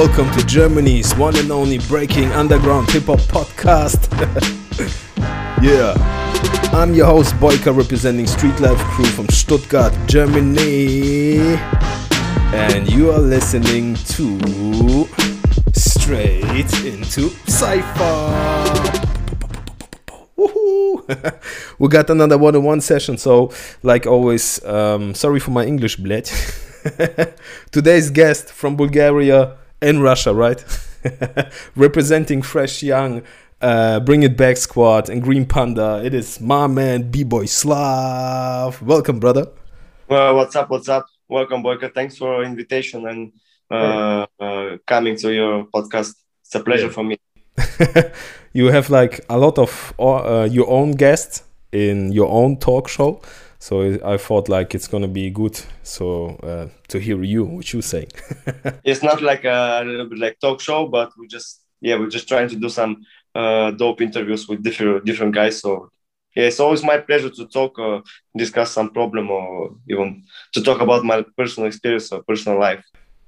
Welcome to Germany's one and only breaking underground hip hop podcast. yeah, I'm your host Boyka, representing Street Life Crew from Stuttgart, Germany, and you are listening to Straight into Cypher. we got another one-on-one session, so like always, um, sorry for my English, bled. Today's guest from Bulgaria and Russia, right? Representing Fresh Young, uh, Bring It Back Squad, and Green Panda. It is my man, B Boy Slav. Welcome, brother. Well, what's up? What's up? Welcome, Boyka. Thanks for invitation and uh, uh, coming to your podcast. It's a pleasure yeah. for me. you have like a lot of uh, your own guests in your own talk show so I thought like it's gonna be good. So uh, to hear you, what you say. it's not like a, little bit like talk show, but we just yeah we're just trying to do some uh, dope interviews with different different guys. So yeah, it's always my pleasure to talk, uh, discuss some problem, or even to talk about my personal experience or personal life.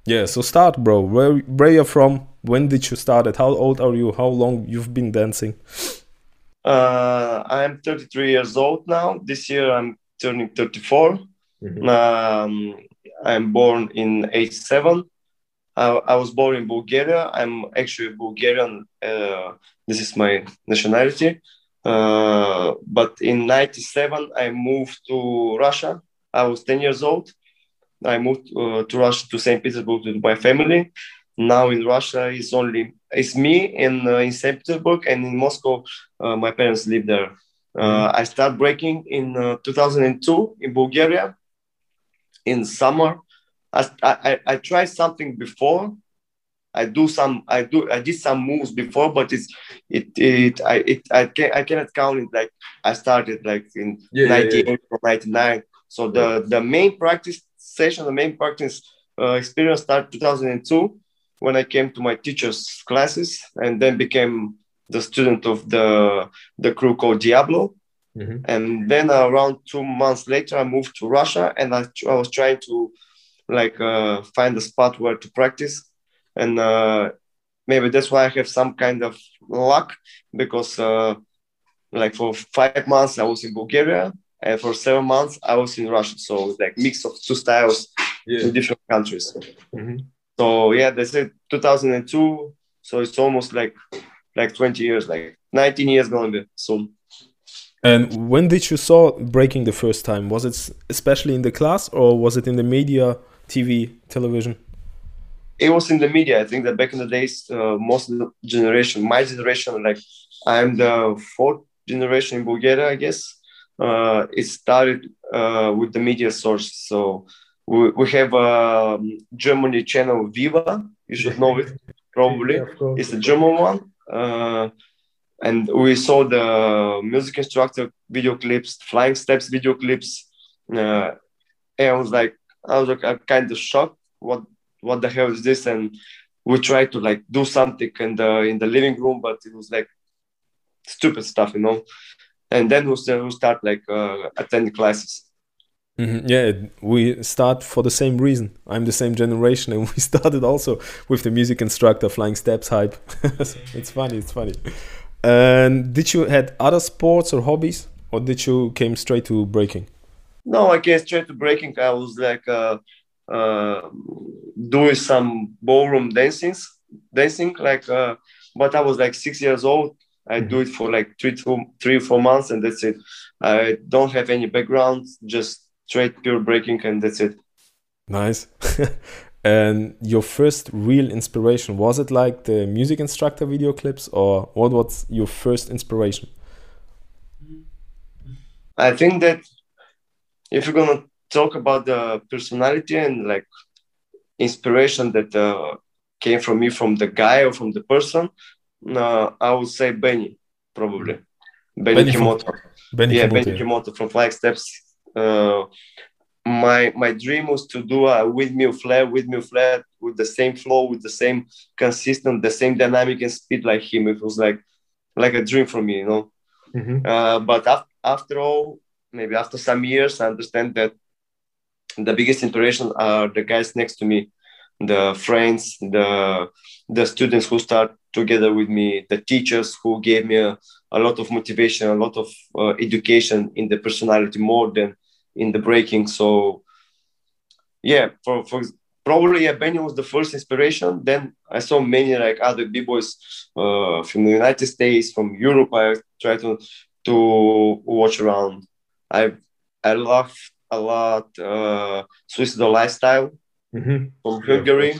Yeah, so start, bro. Where where you from? When did you start it? How old are you? How long you've been dancing? Uh, I'm 33 years old now. This year I'm turning 34. Mm-hmm. Um, I'm born in 87. I, I, was born in Bulgaria. I'm actually Bulgarian. Uh, this is my nationality. Uh, but in 97, I moved to Russia. I was 10 years old. I moved uh, to Russia, to St. Petersburg with my family. Now in Russia, it's only it's me in uh, in St. Petersburg and in Moscow. Uh, my parents live there. Uh, I started breaking in uh, 2002 in Bulgaria in summer. I, I, I tried something before. I do some I do I did some moves before, but it's it it I it I can I cannot count it like I started like in yeah, 98 yeah, yeah. or 99. So the the main practice session, the main practice uh, experience started 2002 when I came to my teacher's classes and then became the student of the the crew called Diablo. Mm-hmm. And then around two months later, I moved to Russia, and I, I was trying to like uh, find a spot where to practice, and uh, maybe that's why I have some kind of luck because uh, like for five months I was in Bulgaria, and for seven months I was in Russia. So it's like mix of two styles yeah. in different countries. Mm-hmm. So yeah, that's it. 2002. So it's almost like like 20 years, like 19 years gonna be soon. And when did you saw breaking the first time? Was it especially in the class or was it in the media, TV, television? It was in the media. I think that back in the days, uh, most of the generation, my generation, like I'm the fourth generation in Bulgaria, I guess. Uh, it started uh, with the media source. So we, we have a um, Germany channel Viva. You should know it probably. Yeah, it's a German one and we saw the music instructor video clips, flying steps video clips, uh, and I was like, I was like, I'm kind of shocked. What what the hell is this? And we tried to like do something in the in the living room, but it was like stupid stuff, you know. And then we start, we start like uh, attending classes. Mm-hmm. Yeah, we start for the same reason. I'm the same generation, and we started also with the music instructor flying steps hype. it's funny. It's funny. And did you had other sports or hobbies, or did you came straight to breaking? No, I came straight to breaking. I was like uh, uh, doing some ballroom dancing, dancing like. Uh, but I was like six years old. I mm-hmm. do it for like three, two, three, four months, and that's it. I don't have any background, just straight pure breaking and that's it. Nice. And your first real inspiration was it like the music instructor video clips or what was your first inspiration? I think that if you're gonna talk about the personality and like inspiration that uh, came from me from the guy or from the person uh, i would say benny probably. Benny, benny kimoto benny yeah kimoto, benny yeah. kimoto from flying steps uh, my my dream was to do a windmill flare, windmill flare with the same flow, with the same consistent, the same dynamic and speed like him. It was like like a dream for me, you know. Mm-hmm. Uh, but af- after all, maybe after some years, I understand that the biggest inspiration are the guys next to me. the friends, the the students who start together with me, the teachers who gave me a, a lot of motivation, a lot of uh, education in the personality more than in the breaking. So yeah, for for probably yeah, Benny was the first inspiration. Then I saw many like other b boys uh, from the United States, from Europe. I try to to watch around. I I love a lot uh, suicidal lifestyle mm-hmm. from Hungary.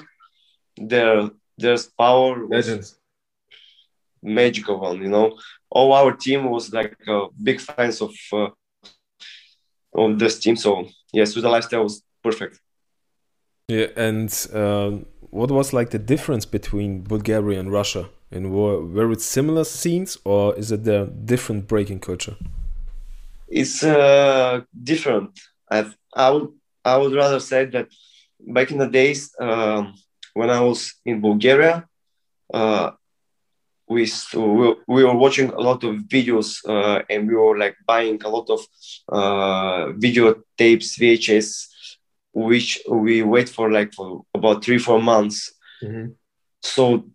Their there's power legends magical one you know all our team was like uh, big fans of uh, of this team. So yes the lifestyle was perfect. Yeah and uh, what was like the difference between bulgaria and russia? And were, were it similar scenes or is it a different breaking culture? It's uh, different. I've, i would i would rather say that back in the days um, when i was in bulgaria uh, we, we were watching a lot of videos uh, and we were like buying a lot of uh, video tapes VHS which we wait for like for about three four months. Mm-hmm. so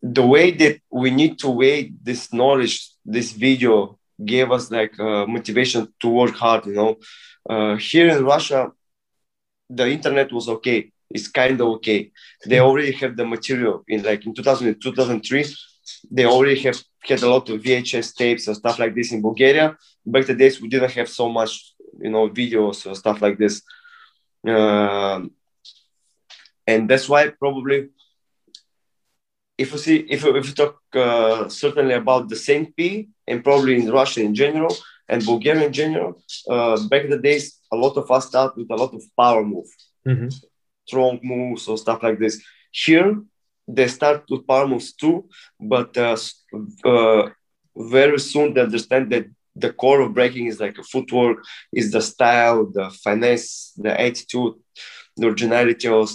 the way that we need to wait this knowledge this video gave us like uh, motivation to work hard you know? Uh, here in russia the internet was okay. It's kind of okay. They mm-hmm. already have the material in like in 2000 2003 they already have had a lot of VHS tapes and stuff like this in Bulgaria. Back the days we didn't have so much, you know, videos or stuff like this. Uh, and that's why probably if you see if you, if you talk uh, certainly about the Saint P and probably in Russia in general and Bulgaria in general, uh, back in the days a lot of us start with a lot of power move, mm-hmm. strong moves or stuff like this. Here they start with power moves too, but uh, uh, very soon they understand that the core of breaking is like a footwork, is the style, the finesse, the attitude, the originality, of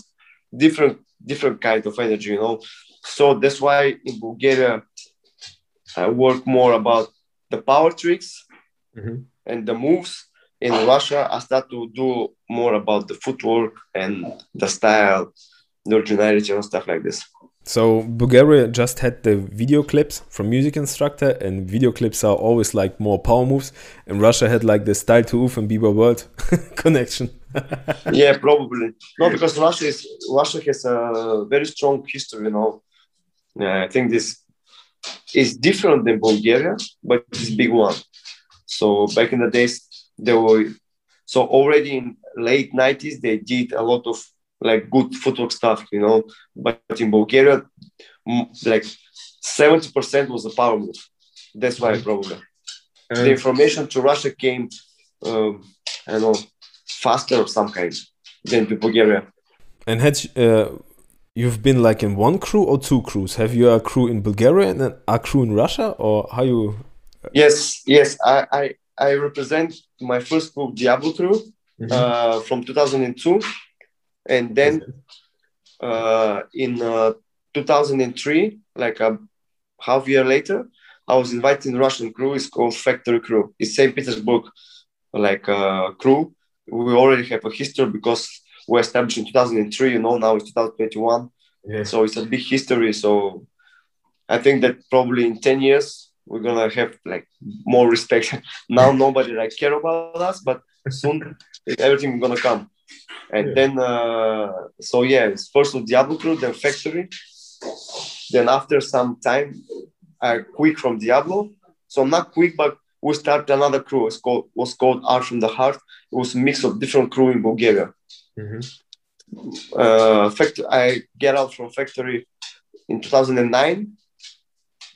different different kind of energy, you know. So that's why in Bulgaria I work more about the power tricks mm-hmm. and the moves. In Russia, I start to do more about the footwork and the style, the originality and stuff like this. So Bulgaria just had the video clips from Music Instructor, and video clips are always like more power moves. And Russia had like the Style2Ouf and Bieber World connection. yeah, probably no, because Russia is Russia has a very strong history. You know, yeah, I think this is different than Bulgaria, but it's big one. So back in the days, there were so already in late 90s they did a lot of like good footwork stuff, you know. But in Bulgaria, like 70% was the power move. That's why probably and the information to Russia came, um, I don't know, faster of some kind than to Bulgaria. And had uh, you've been like in one crew or two crews? Have you a crew in Bulgaria and a crew in Russia, or how you? Yes, yes. I I, I represent my first crew, Diablo crew, mm -hmm. uh, from 2002 and then uh, in uh, 2003 like a half year later i was invited in russian crew. It's called factory crew. It's st petersburg like uh, crew. We already have a history because we established in 2003 you know now it's 2021 yeah. so it's a big history. So i think that probably in 10 years we're gonna have like more respect. Now nobody like care about us but soon everything gonna come and yeah. then uh, so yeah it's first with diablo crew then factory. Then after some time i quit from diablo. So I'm not quick but we started another crew. It's called was called art from the heart. It was a mix of different crew in bulgaria. Mm-hmm. uh, factory, i get out from factory in 2009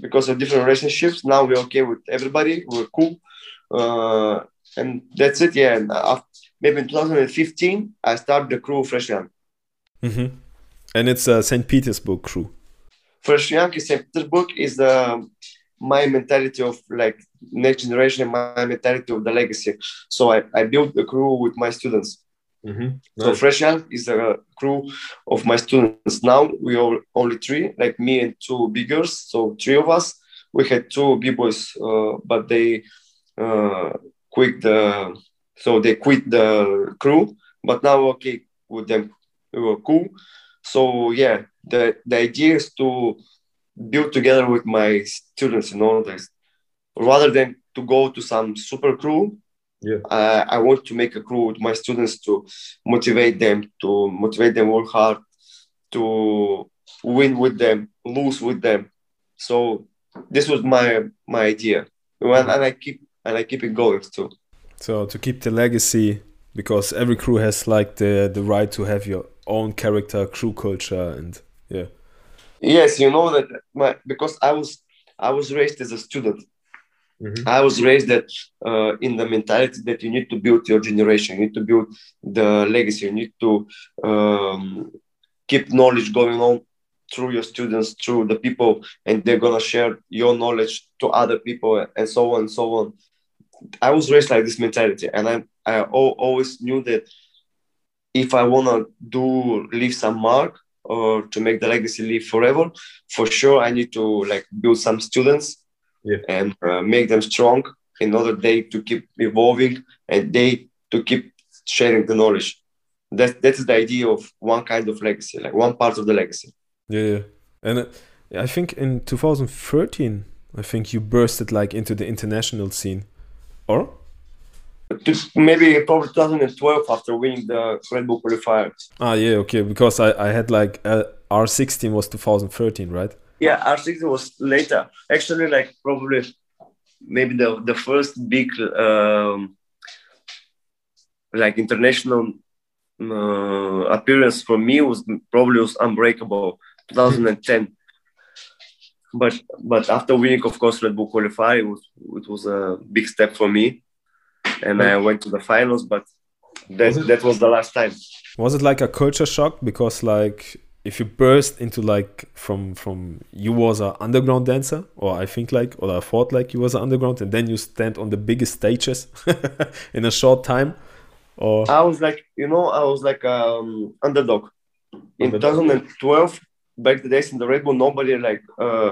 because of different relationships. Now we're okay with everybody. We're cool. Uh, and that's it. Yeah and after, maybe in 2015, I started the crew Fresh Young. Mm-hmm. And it's a St. Petersburg crew. Fresh Young in St. Petersburg is the my mentality of like next generation, my mentality of the legacy. So I, I built the crew with my students. Mm-hmm. Nice. So Fresh Young is a crew of my students. Now we are only three, like me and two biggers. So three of us. We had two b boys, uh, but they uh, quit the so they quit the crew, but now okay with them, we were cool. So yeah, the the idea is to build together with my students. You all this rather than to go to some super crew. Yeah. Uh, I want to make a crew with my students to motivate them, to motivate them work hard, to win with them, lose with them. So this was my my idea, and, and I keep and I keep it going too. So to keep the legacy, because every crew has like the the right to have your own character, crew culture, and yeah. Yes, you know that my because I was I was raised as a student. Mm-hmm. I was raised that uh, in the mentality that you need to build your generation, you need to build the legacy, you need to um, keep knowledge going on through your students, through the people, and they're gonna share your knowledge to other people, and so on and so on. I was raised like this mentality, and I I always knew that if I wanna do leave some mark or to make the legacy live forever, for sure I need to like build some students yeah. and uh, make them strong in order they to keep evolving and they to keep sharing the knowledge. That that is the idea of one kind of legacy, like one part of the legacy. Yeah, yeah. and uh, I think in 2013, I think you bursted like into the international scene, or maybe probably 2012 after winning the Red Bull qualifier. Ah, yeah, okay, because I I had like uh, R16 was 2013, right? Yeah, R16 was later. Actually, like probably maybe the the first big um, like international uh, appearance for me was probably was Unbreakable 2010. But but after winning, of course, Red Bull qualify, it was it was a big step for me, and I went to the finals. But that was that was the last time. Was it like a culture shock because like if you burst into like from from you was an underground dancer or i think like or i thought like you was an underground and then you stand on the biggest stages in a short time or i was like you know i was like um underdog in 2012 back the days in the red bull nobody like uh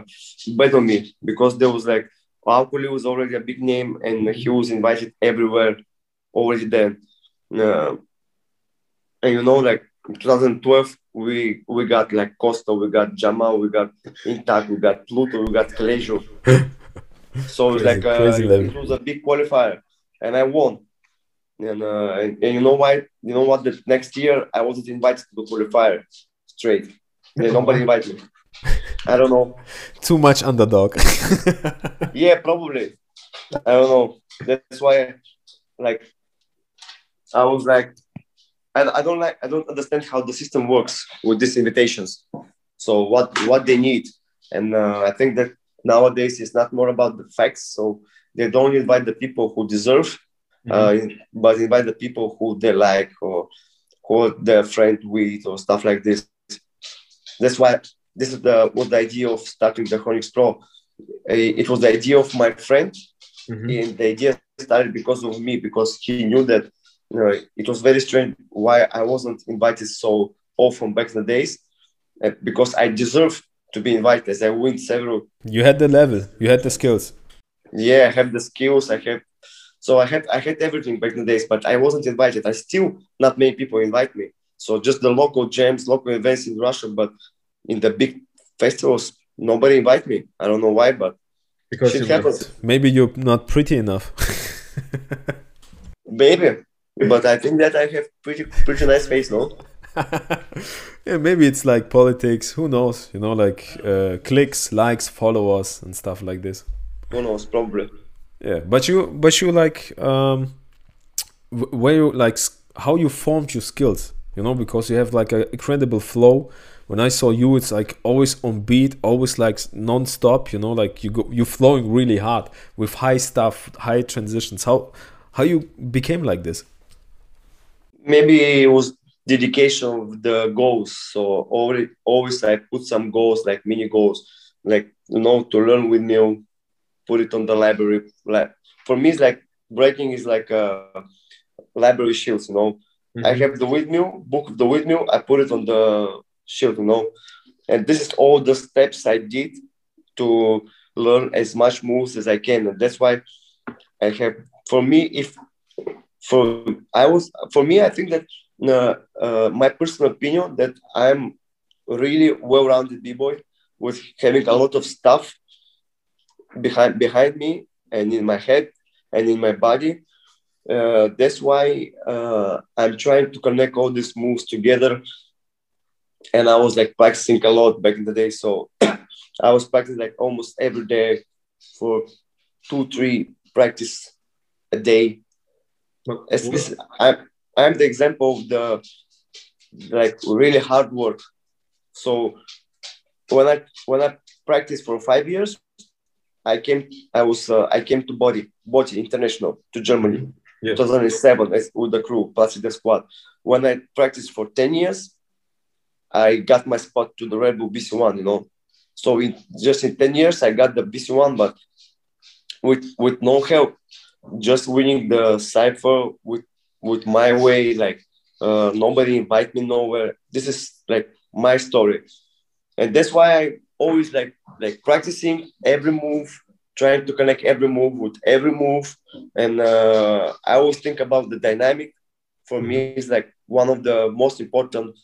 bet on me because there was like Alkolil was already a big name and he was invited everywhere already then uh, and you know like 2012 we we got like Costa, we got Jamal, we got Intact, we got Pluto, we got Klejo. so it it's like uh, it was a big qualifier, and I won. And, uh, and, and you know why? You know what? The next year I wasn't invited to the qualifier straight. Yeah, nobody invited me. I don't know. Too much underdog. yeah, probably. I don't know. That's why, like, I was like, I, I don't like I don't understand how the system works with these invitations. So what what they need, and uh, I think that nowadays it's not more about the facts. So they don't invite the people who deserve, mm-hmm. uh, but invite the people who they like or who they're friend with or stuff like this. That's why this is the what the idea of starting the Chronix Pro. It was the idea of my friend, mm-hmm. and the idea started because of me because he knew that you know, it was very strange why I wasn't invited so often back in the days, uh, because I deserve to be invited as I win several. You had the level, you had the skills. Yeah, I have the skills. I have, so I had I had everything back in the days, but I wasn't invited. I still not many people invite me. So just the local jams, local events in Russia, but in the big festivals, nobody invite me. I don't know why, but because it happens. Maybe you're not pretty enough. Maybe but I think that I have pretty pretty nice face, no? yeah, maybe it's like politics. Who knows? You know, like uh, clicks, likes, followers, and stuff like this. Who knows? Probably. Yeah, but you, but you like, um, where you like how you formed your skills. You know, because you have like an incredible flow. When I saw you, it's like always on beat, always like non-stop. You know, like you go, you're flowing really hard with high stuff, high transitions. How how you became like this? maybe it was dedication of the goals. So always, always I put some goals, like mini goals, like you know, to learn with me, put it on the library. Like for me, it's like breaking is like a library shields. You know, mm-hmm. I have the windmill book of the windmill. I put it on the shield. You know, and this is all the steps I did to learn as much moves as I can. And that's why I have. For me, if for I was for me, I think that uh, uh, my personal opinion that I'm really well-rounded b-boy with having a lot of stuff behind behind me and in my head and in my body. Uh, that's why uh, I'm trying to connect all these moves together. And I was like practicing a lot back in the day. So I was practicing like almost every day for two, three practice a day. I'm, I'm the example of the like really hard work. So when I when I practiced for five years, I came I was uh, I came to Body Body International to Germany, yes. 2007 with the crew plus the squad. When I practiced for 10 years, I got my spot to the Red Bull BC1. You know, so in just in 10 years I got the BC1, but with with no help, just winning the cipher with with my way. Like uh, nobody invite me nowhere. This is like my story, and that's why I always like like practicing every move, trying to connect every move with every move, and uh, I always think about the dynamic. For me, it's like one of the most important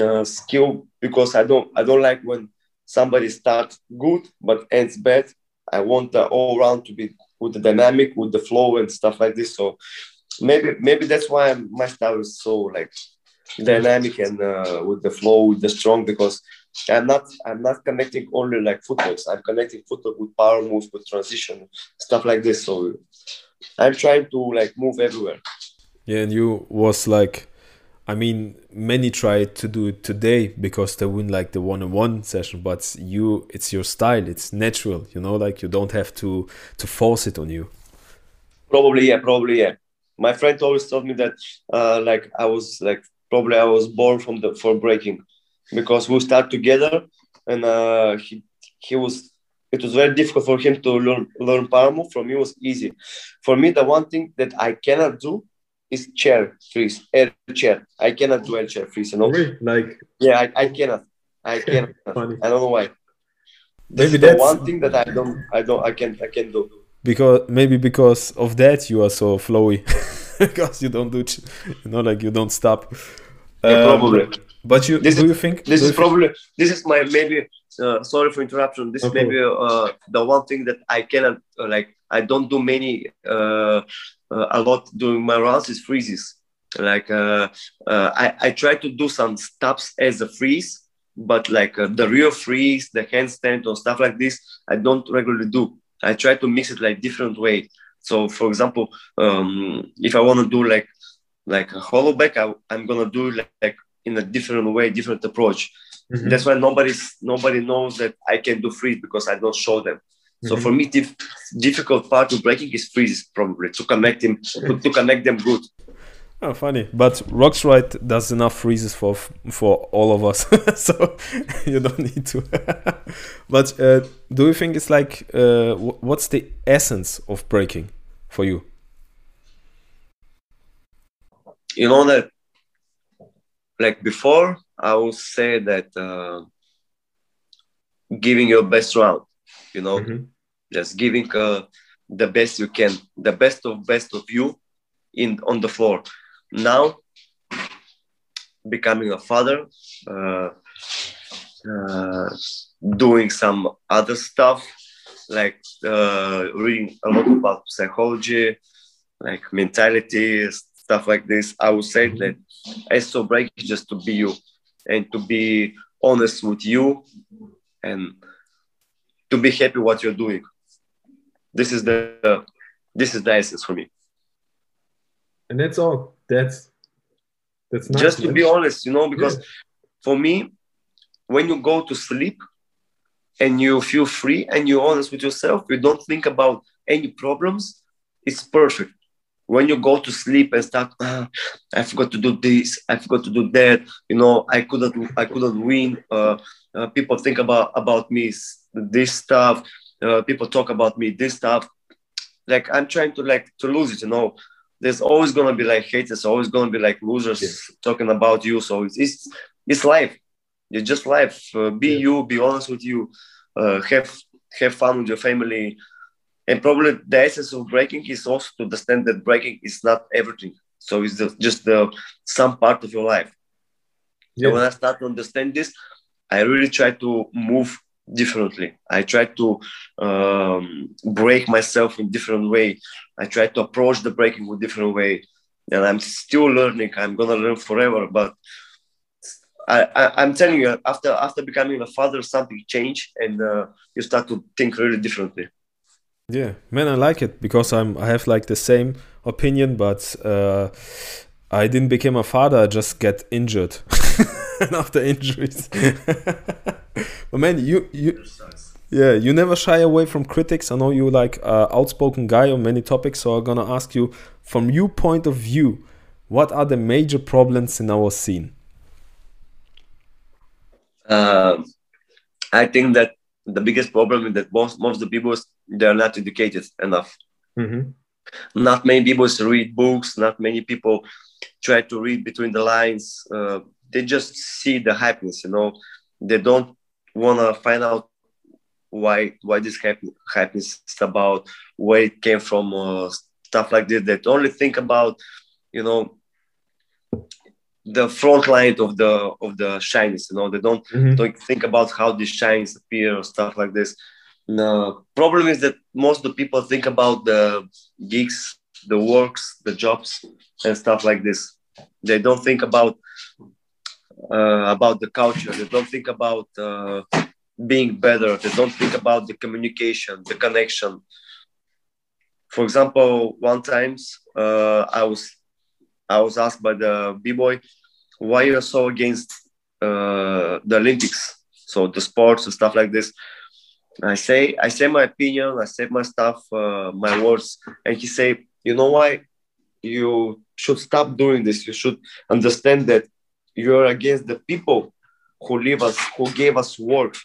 uh, skill because I don't I don't like when somebody starts good but ends bad. I want the all round to be with the dynamic, with the flow and stuff like this. So maybe maybe that's why my style is so like dynamic and uh, with the flow, with the strong because I'm not I'm not connecting only like footworks. I'm connecting footwork with power moves, with transition, stuff like this. So I'm trying to like move everywhere. Yeah, and you was like I mean, many try to do it today because they win like the one-on-one session, but you, it's your style. It's natural, you know, like you don't have to to force it on you. Probably, yeah, probably, yeah. My friend always told me that, uh, like I was like probably I was born from the for breaking, because we start together, and uh, he he was. It was very difficult for him to learn learn power move. For me, was easy. For me, the one thing that I cannot do is chair freeze, air chair. I cannot do air chair freeze, you know? Really? Like yeah, I, I cannot. I cannot. Funny. I don't know why. This maybe that's the one thing that I don't I don't I can't I can't do. Because maybe because of that you are so flowy. because you don't do you know like you don't stop. Yeah, um, probably. But you this do is, you think this is probably this is my maybe uh, sorry for interruption. This okay. maybe uh, the one thing that I cannot uh, like. I don't do many uh, uh, a lot during my runs is freezes. Like uh, uh, I, I try to do some stops as a freeze, but like the real freeze, the handstand or stuff like this, I don't regularly do. I try to mix it like different way. So for example, um, if I want to do like like a hollow back, I, am gonna do like, like in a different way, different approach. Mm-hmm. That's why nobody's nobody knows that I can do freeze because I don't show them. So mm-hmm. for me, the difficult part of breaking is freezes probably to connect him to connect them good. Oh, funny. But Rockstrike does enough freezes for for all of us, so you don't need to. but uh, do you think it's like uh, what's the essence of breaking for you? You know that, like before, I would say that uh, giving your best round you know mm-hmm. just giving uh, the best you can the best of best of you in on the floor now becoming a father uh, uh, doing some other stuff like uh, reading a lot about psychology like mentality stuff like this i would say mm-hmm. that I so break is just to be you and to be honest with you and to be happy what you're doing. This is the this is the essence for me. And that's all. That's that's nice, just to be honest, you know, because yeah. for me, when you go to sleep and you feel free and you're honest with yourself, you don't think about any problems, it's perfect. When you go to sleep and start, ah, I forgot to do this, I forgot to do that, you know, I couldn't, I couldn't win. Uh, uh, people think about about me this stuff uh, people talk about me this stuff like i'm trying to like to lose it you know there's always gonna be like haters always gonna be like losers talking about you so it's it's, it's life it's just life uh, be yeah. you be honest with you uh, have have fun with your family and probably the essence of breaking is also to understand that breaking is not everything so it's the, just the some part of your life yeah. and when i start to understand this I really try to move differently. I try to um, break myself in different way. I try to approach the breaking with different way, and I'm still learning. I'm gonna learn forever, but I, am telling you, after after becoming a father, something changed, and uh, you start to think really differently. Yeah, man, I like it because I'm I have like the same opinion, but uh, I didn't become a father. I just get injured, and after injuries. but man, you you. Yeah, you never shy away from critics. I know you like uh, outspoken guy on many topics, so I'm gonna ask you, from your point of view, what are the major problems in our scene? Uh, I think that the biggest problem is that most most of the people they are not educated enough. Mm-hmm. Not many people read books. Not many people try to read between the lines. Uh, they just see the happiness. You know, they don't want to find out why why this happiness is about, where it came from, uh, stuff like this. They only think about, you know, the front line of the of the shines you know they don't, mm-hmm. don't think about how the shines appear or stuff like this. The problem is that most of the people think about the gigs the works the jobs and stuff like this. They don't think about uh, about the culture. They don't think about uh, being better. They don't think about the communication the connection. For example one times uh, i was I was asked by the b-boy why you're so against uh, the Olympics, so the sports and stuff like this. I say I say my opinion, I say my stuff, uh, my words, and he say, you know why you should stop doing this. You should understand that you're against the people who leave us, who gave us work,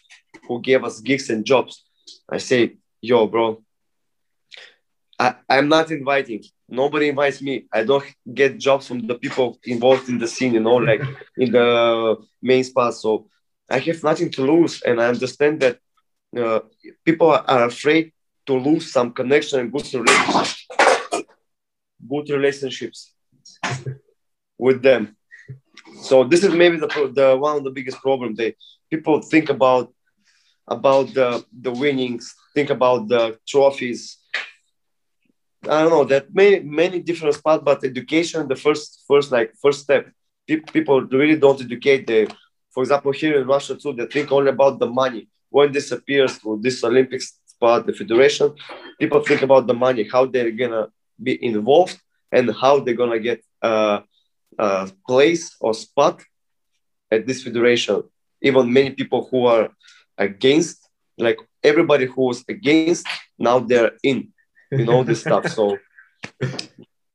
who gave us gigs and jobs. I say, yo, bro, I, I'm not inviting nobody invites me. I don't get jobs from the people involved in the scene, you know, like in the main spot. So I have nothing to lose, and I understand that uh, people are afraid to lose some connection and good relationships, good relationships with them. So this is maybe the, the one of the biggest problems. They people think about about the the winnings, think about the trophies, I don't know that many many different spots, but education the first first like first step. People really don't educate. They, for example, here in Russia too, they think only about the money. When this appears to this Olympics spot, the federation, people think about the money, how they're gonna be involved, and how they're gonna get a, a place or spot at this federation. Even many people who are against, like everybody who was against, now they're in you know this stuff. So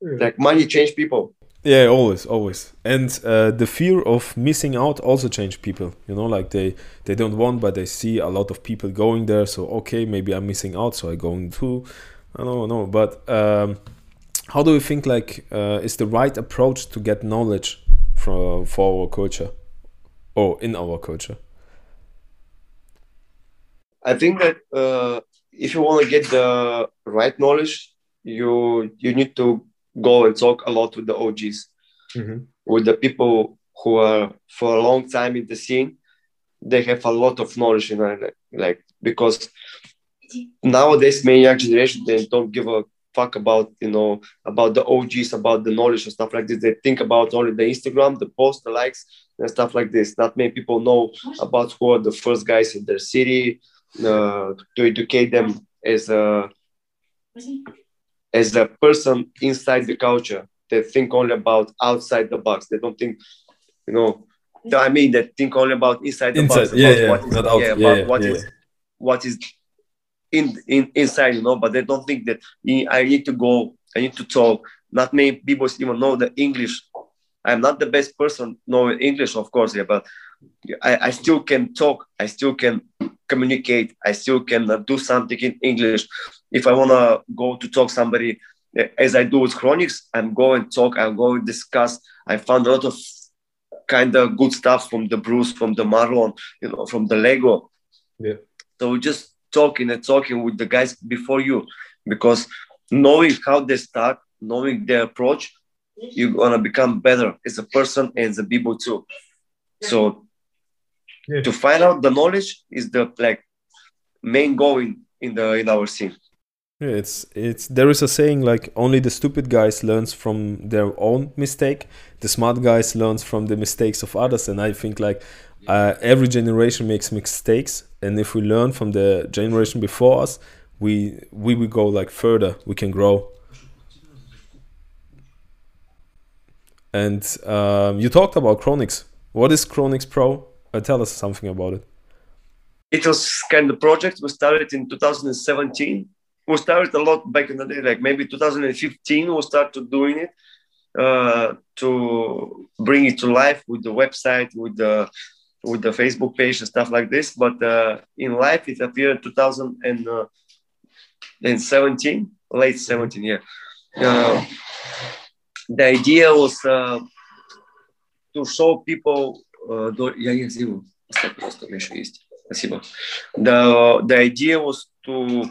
like money change people. Yeah, always, always, and uh, the fear of missing out also change people. You know, like they they don't want, but they see a lot of people going there. So okay, maybe I'm missing out, so I go too. I don't know, but um, how do you think like uh, is the right approach to get knowledge for for our culture or in our culture? I think that uh, if you want to get the right knowledge, you you need to go and talk a lot with the OGs, mm-hmm. with the people who are for a long time in the scene. They have a lot of knowledge, you know, like because nowadays many young generation they don't give a fuck about you know about the OGs, about the knowledge and stuff like this. They think about only the Instagram, the post, the likes, and stuff like this. Not many people know about who are the first guys in their city, uh, to educate them as a as a person inside the culture. They think only about outside the box. They don't think, you know. I mean, they think only about inside the inside, box. Yeah, yeah, what is, yeah, yeah, about yeah, what yeah, is, yeah. what is in, in inside, you know. But they don't think that I need to go. I need to talk. Not many people even know the English. I'm not the best person knowing English, of course, yeah, but I, I still can talk. I still can communicate. I still can uh, do something in English. If I want to go to talk somebody, eh, as I do with Chronix, I'm going to talk, I'm going to discuss. I found a lot of kind of good stuff from the Bruce, from the Marlon, you know, from the Lego. Yeah. So just talking and talking with the guys before you, because knowing how they start, knowing their approach, you're gonna become better as a person and as a people too. So yeah. to find out the knowledge is the like main goal in, in the in our scene. Yeah, it's it's there is a saying like only the stupid guys learns from their own mistake, the smart guys learns from the mistakes of others, and I think like uh, every generation makes mistakes, and if we learn from the generation before us, we we will go like further, we can grow. And um, you talked about Chronix. What is Chronix Pro? Uh, tell us something about it. It was kind of project we started in 2017 we started a lot back in the day, like maybe 2015, we started doing it uh, to bring it to life with the website, with the with the Facebook page and stuff like this. But uh, in life, it appeared 2017, uh, late 17, yeah. Uh, the idea was uh, to show people. Uh, я их сделаю. Просто еще есть. Спасибо. The, the idea was to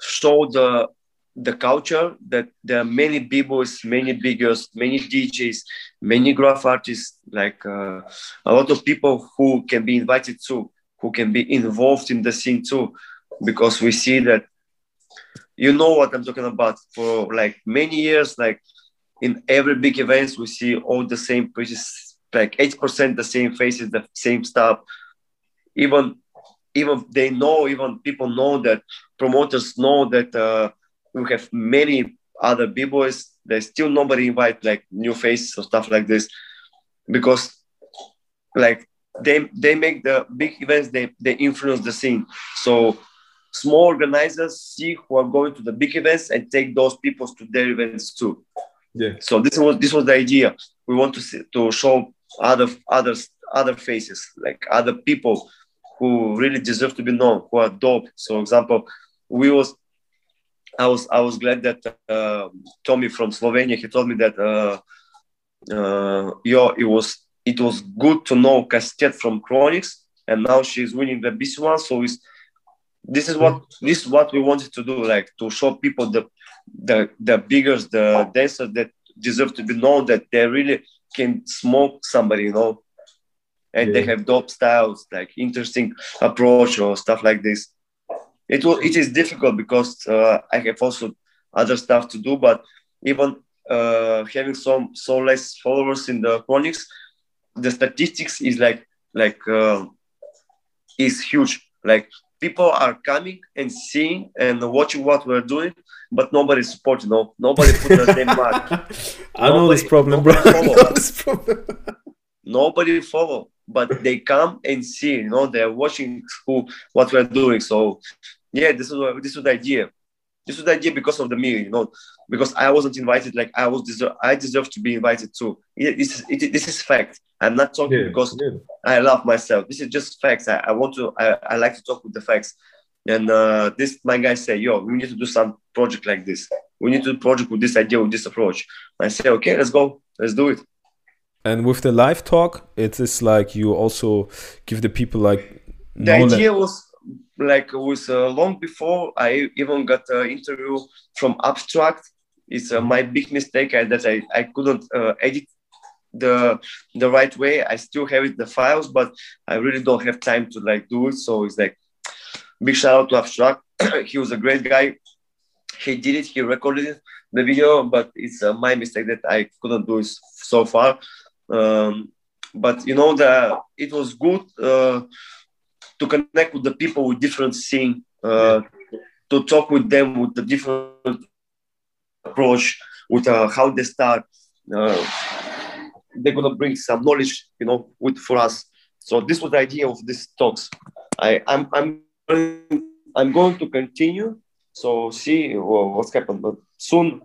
show the the culture that there are many b-boys, many biggers, many DJs, many graph artists, like uh, a lot of people who can be invited to, who can be involved in the scene too, because we see that you know what I'm talking about. For like many years, like in every big events, we see all the same faces, like 8% the same faces, the same stuff. Even even they know, even people know that promoters know that uh, we have many other b-boys. There's still nobody invite like new faces or stuff like this because like they they make the big events, they they influence the scene. So small organizers see who are going to the big events and take those people to their events too. Yeah. So this was this was the idea. We want to see, to show other others other faces, like other people who really deserve to be known, who are dope. So, for example, we was, I was, I was glad that uh, Tommy from Slovenia he told me that, uh, uh, yo, it was, it was good to know Kastet from Chronix, and now she's winning the BC one. So it's, this is what this is what we wanted to do, like to show people the the the biggers, the dancers that deserve to be known that they really can smoke somebody, you know, and yeah. they have dope styles, like interesting approach or stuff like this. It will it is difficult because uh, I have also other stuff to do, but even uh, having some so less followers in the chronix, the statistics is like like uh, is huge. Like people are coming and seeing and watching what we're doing, but nobody supports. You know, nobody put the same mark. I nobody, know this problem, bro. This problem. nobody follow but they come and see you know they're watching who what we're doing so yeah this is what, this was the idea this was the idea because of the me you know because i wasn't invited like i was deserve i deserve to be invited too it, this is it, this is fact i'm not talking yeah, because yeah. i love myself. This is just facts. I, I want to I, I like to talk with the facts. And uh, this my guy say yo we need to do some project like this. We need to do project with this idea with this approach. I say okay let's go. Let's do it. And with the live talk, it is like you also give the people like. The idea was like was uh, long before I even got an interview from Abstract. It's uh, my big mistake that I, I couldn't uh, edit the the right way. I still have it the files, but I really don't have time to like do it. So it's like big shout out to Abstract. he was a great guy. He did it. He recorded the video, but it's uh, my mistake that I couldn't do it so far. Um, but you know that it was good uh, to connect with the people with different scene, uh, to talk with them with the different approach, with uh, how they start. They're gonna bring some knowledge, you know, with for us. So this was the idea of these talks. I, I'm I'm I'm going to continue. So see what's happened, but soon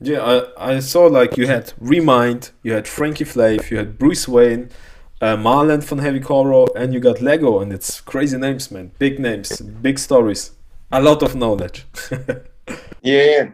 yeah, I, I saw like you had Remind, you had Frankie Flav, you had Bruce Wayne, uh, Marland from Heavy Coro, and you got Lego, and it's crazy names, man. Big names, big stories, a lot of knowledge. yeah,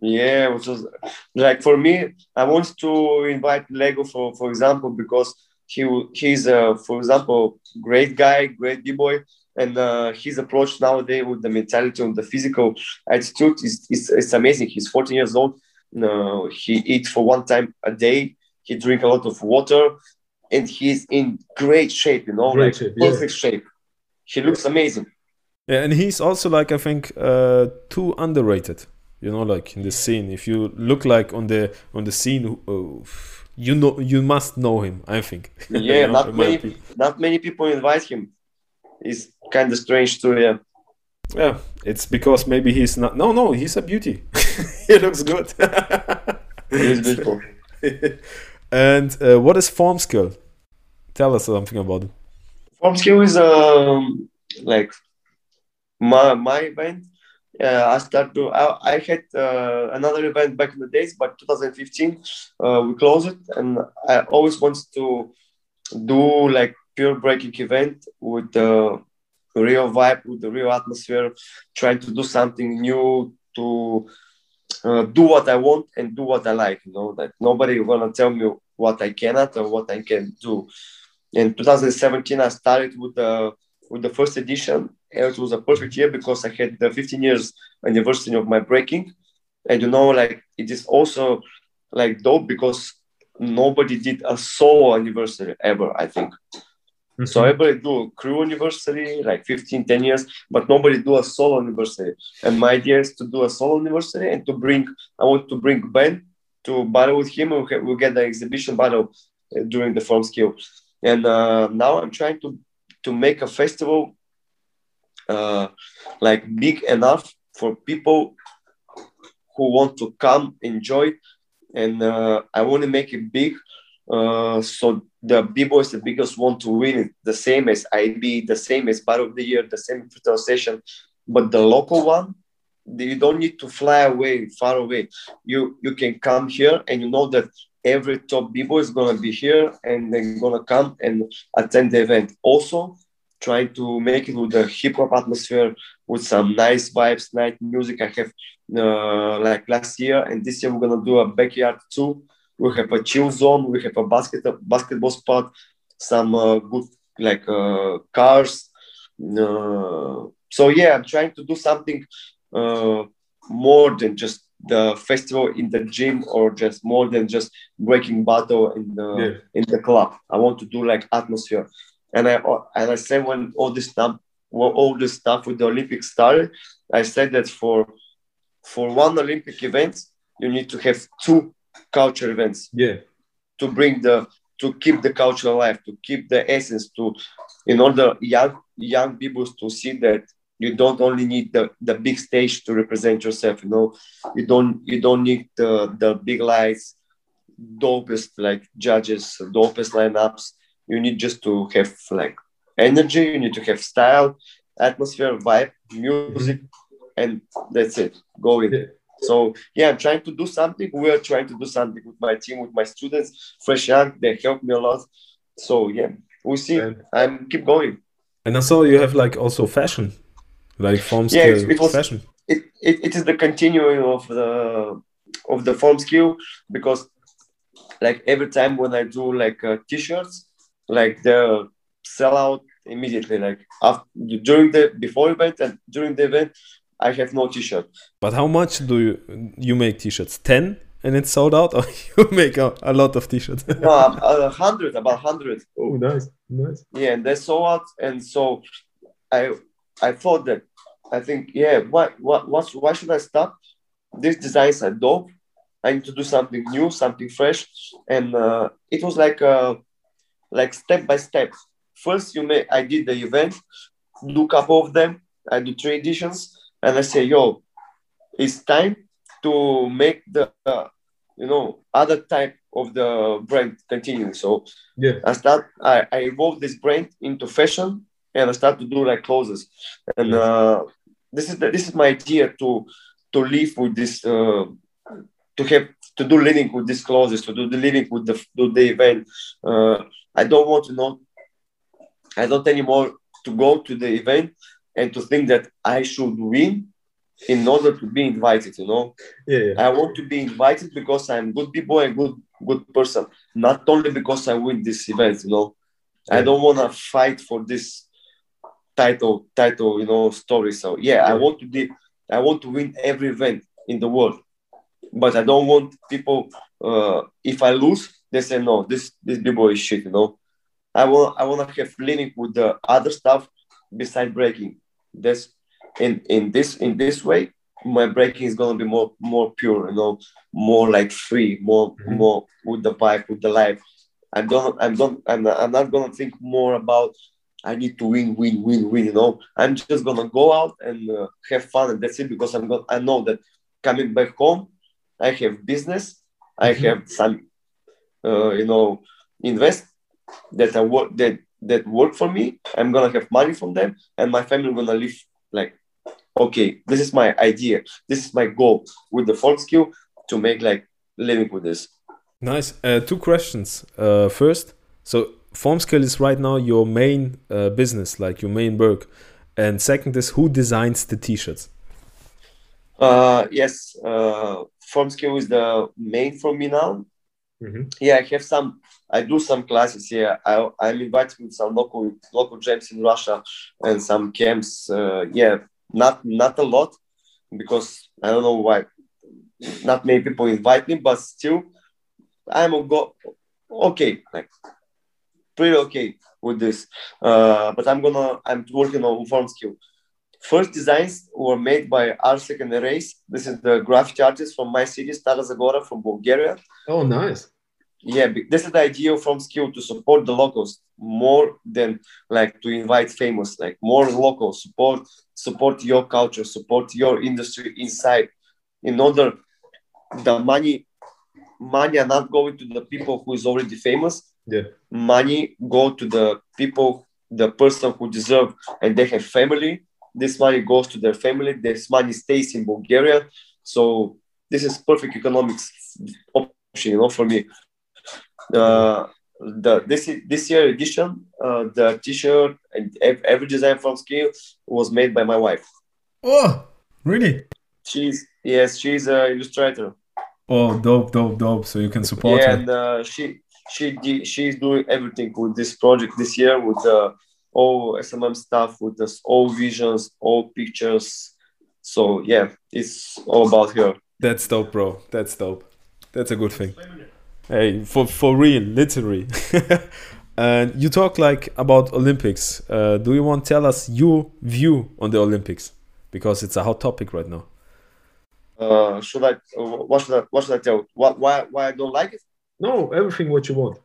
yeah, which was like for me, I wanted to invite Lego for for example because he he's a for example great guy, great b boy, and uh, his approach nowadays with the mentality and the physical attitude is, is, is amazing. He's 14 years old. Uh, he eats for one time a day. He drink a lot of water. and he's in great shape. You know, great like shape, perfect yeah. shape. He looks amazing. Yeah, and he's also like I think uh, too underrated. You know, like in the scene. If you look like on the on the scene, uh, you know you must know him. I think. Yeah, You know, not many opinion. not many people invite him. It's kind of strange too. Yeah. Yeah, it's because maybe he's not. No, no, he's a beauty. he looks good. He's beautiful. and uh, what is Formskill? Tell us something about it. Formskill is um like my my event. Uh, I start to I, I had uh, another event back in the days, but 2015 uh, we closed it, and I always wanted to do like pure breaking event with the real vibe, with the real atmosphere, trying to do something new to uh, do what I want and do what I like. You know that nobody gonna tell me what I cannot or what I can do. In 2017, I started with the with the first edition, it was a perfect year because I had the 15 years anniversary of my breaking, and you know, like it is also like dope because nobody did a solo anniversary ever. I think. So everybody do a crew anniversary, like 15, 10 years, but nobody do a solo anniversary. And my idea is to do a solo anniversary and to bring, I want to bring Ben to battle with him. and We'll get the exhibition battle uh, during the Formskill. And uh, now I'm trying to, to make a festival uh, like big enough for people who want to come enjoy. And uh, I want to make it big uh, so the b-boys, the biggest want to win it, the same as IBE, the same as Battle of the Year, the same freestyle session, but the local one, you don't need to fly away, far away. You you can come here and you know that every top b-boy is gonna be here and they're gonna come and attend the event. Also, trying to make it with a hip hop atmosphere, with some nice vibes, nice music. I have uh, like last year, and this year we're gonna do a backyard too we have a chill zone, we have a basket basketball spot, some uh, good like uh, cars. Uh, so yeah, I'm trying to do something uh, more than just the festival in the gym or just more than just breaking battle in the Yeah. in the club. I want to do like atmosphere, and I and I said when all this stuff, well, all this stuff with the Olympics started, I said that for for one Olympic event, you need to have two culture events Yeah. to bring the to keep the culture alive to keep the essence to in order young young people to see that you don't only need the, the big stage to represent yourself you know you don't you don't need the, the big lights dopest like judges dopest lineups you need just to have like energy you need to have style atmosphere vibe music and that's it go in so yeah, I'm trying to do something. We are trying to do something with my team, with my students, fresh young. They help me a lot. So yeah, we'll see. I'm keep going. And I saw you have like also fashion, like form Yeah, skill it- it was- fashion. It, it, it is the continuing of the of the Formskill because like every time when I do like uh, t-shirts, like they sell out immediately. Like after during the before event and during the event, I have no t-shirt. But how much do you you make t-shirts? Ten and it's sold out, or you make a, a lot of t-shirts? No, a a hundred, about hundred. oh, nice, nice. yeah and they saw out, and so i i thought that i think yeah what what what's why should i stop? These designs are dope. I need to do something new something fresh. And uh, it was like uh like step by step. First you may i did the event do a couple of them i do three editions and i say yo it's time to make the uh, you know other type of the brand continue. So Yeah. I start I, I evolved this brand into fashion and I start to do like clothes. And uh, this is the, this is my idea to to live with this uh, to have to do living with these clothes, to do the living with the do the event. Uh, I don't want to know I don't anymore to go to the event and to think that I should win in order to be invited, you know. Yeah, yeah. I want to be invited because I'm good people and good good person, not only because I win this event. You know, I don't want to fight for this title title you know story. So yeah, I want to be I want to win every event in the world, but I don't want people. Uh, if I lose, they say no, this this b-boy is shit, you know. I want I want to have living with the other stuff beside breaking. That's in in this in this way, my breaking is gonna be more more pure, you know, more like free, more mm-hmm. more with the bike, with the life. I don't I'm don't I'm not, I'm not gonna think more about I need to win, win, win, win. You know, I'm just gonna go out and uh, have fun, and that's it. Because I'm gonna, I know that coming back home, I have business, I mm-hmm. have some, uh, you know, invest that I work that that work for me. I'm gonna have money from them, and my family gonna live like, okay, this is my idea, this is my goal with the Formskill to make like living with this. Nice. Uh, two questions. Uh, first, so Formskill is right now your main uh, business, like your main work. And second is who designs the t-shirts? Uh, yes, uh, Formskill is the main for me now. Mm-hmm. Yeah, I have some. I do some classes here. I, I'm invited with some local local gyms in Russia and some camps. Uh, yeah, not not a lot because I don't know why. Not many people invite me, but still, I'm a go okay. Like pretty okay with this. Uh, but I'm gonna I'm working on Formskill. First designs were made by Arsek and Erase. This is the graffiti artist from my city, Stara Zagora from Bulgaria. Oh, nice. Yeah, this is the idea of Formskill to support the locals more than like to invite famous, like more local support, support your culture, support your industry inside. In order, the money, money are not going to the people who is already famous, yeah. money go to the people, the person who deserve, and they have family. This money goes to their family. This money stays in Bulgaria. So this is perfect economics option, you know, for me. Uh, the this this year edition, uh, the T-shirt and every design Formskill was made by my wife. Oh, really? She's yes, she's a illustrator. Oh, dope, dope, dope! So you can support yeah, her. and uh, she she she's doing everything with this project this year with uh, all SMM stuff, with this all visions, all pictures. So yeah, it's all about her. That's dope, bro. That's dope. That's a good thing. Hey, for for real, literally. and you talk like about Olympics. Uh, do you want to tell us your view on the Olympics because it's a hot topic right now? Uh, should I? Uh, what should I? What should I tell? What, why? Why I don't like it? No, everything what you want.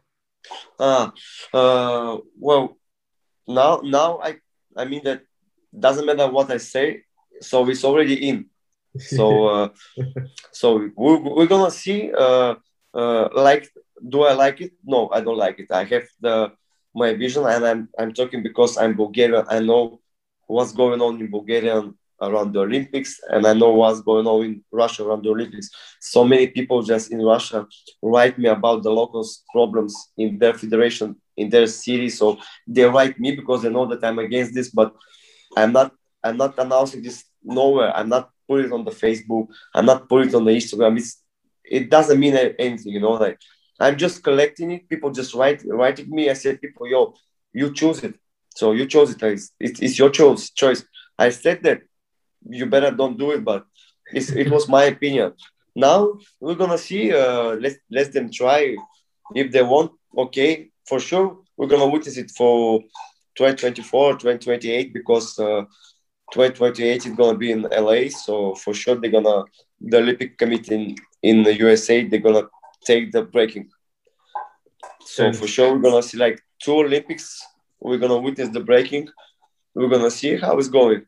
Ah, uh, well, now now I I mean that doesn't matter what I say, so it's already in. So uh, so we're, we're gonna see. Uh, uh, like, do I like it? No, I don't like it. I have the my vision, and I'm I'm talking because I'm Bulgarian. I know what's going on in Bulgaria around the Olympics, and I know what's going on in Russia around the Olympics. So many people just in Russia write me about the locals' problems in their federation, in their city. So they write me because they know that I'm against this, but I'm not. I'm not announcing this nowhere. I'm not putting it on the Facebook. I'm not putting it on the Instagram. It's, it doesn't mean anything, you know. Like I'm just collecting it. People just write writing me. I said, people, yo, you choose it. So you chose it. It's, it's your choice. Choice. I said that you better don't do it. But it was my opinion. Now we're gonna see. Uh, let let them try. If they want, okay, for sure we're gonna witness it for 2024, 2028 because uh, 2028 is gonna be in LA. So for sure they're gonna the Olympic Committee in, in the USA they're gonna take the breaking. So for sure we're gonna see like two Olympics. We're gonna witness the breaking. We're gonna see how it's going.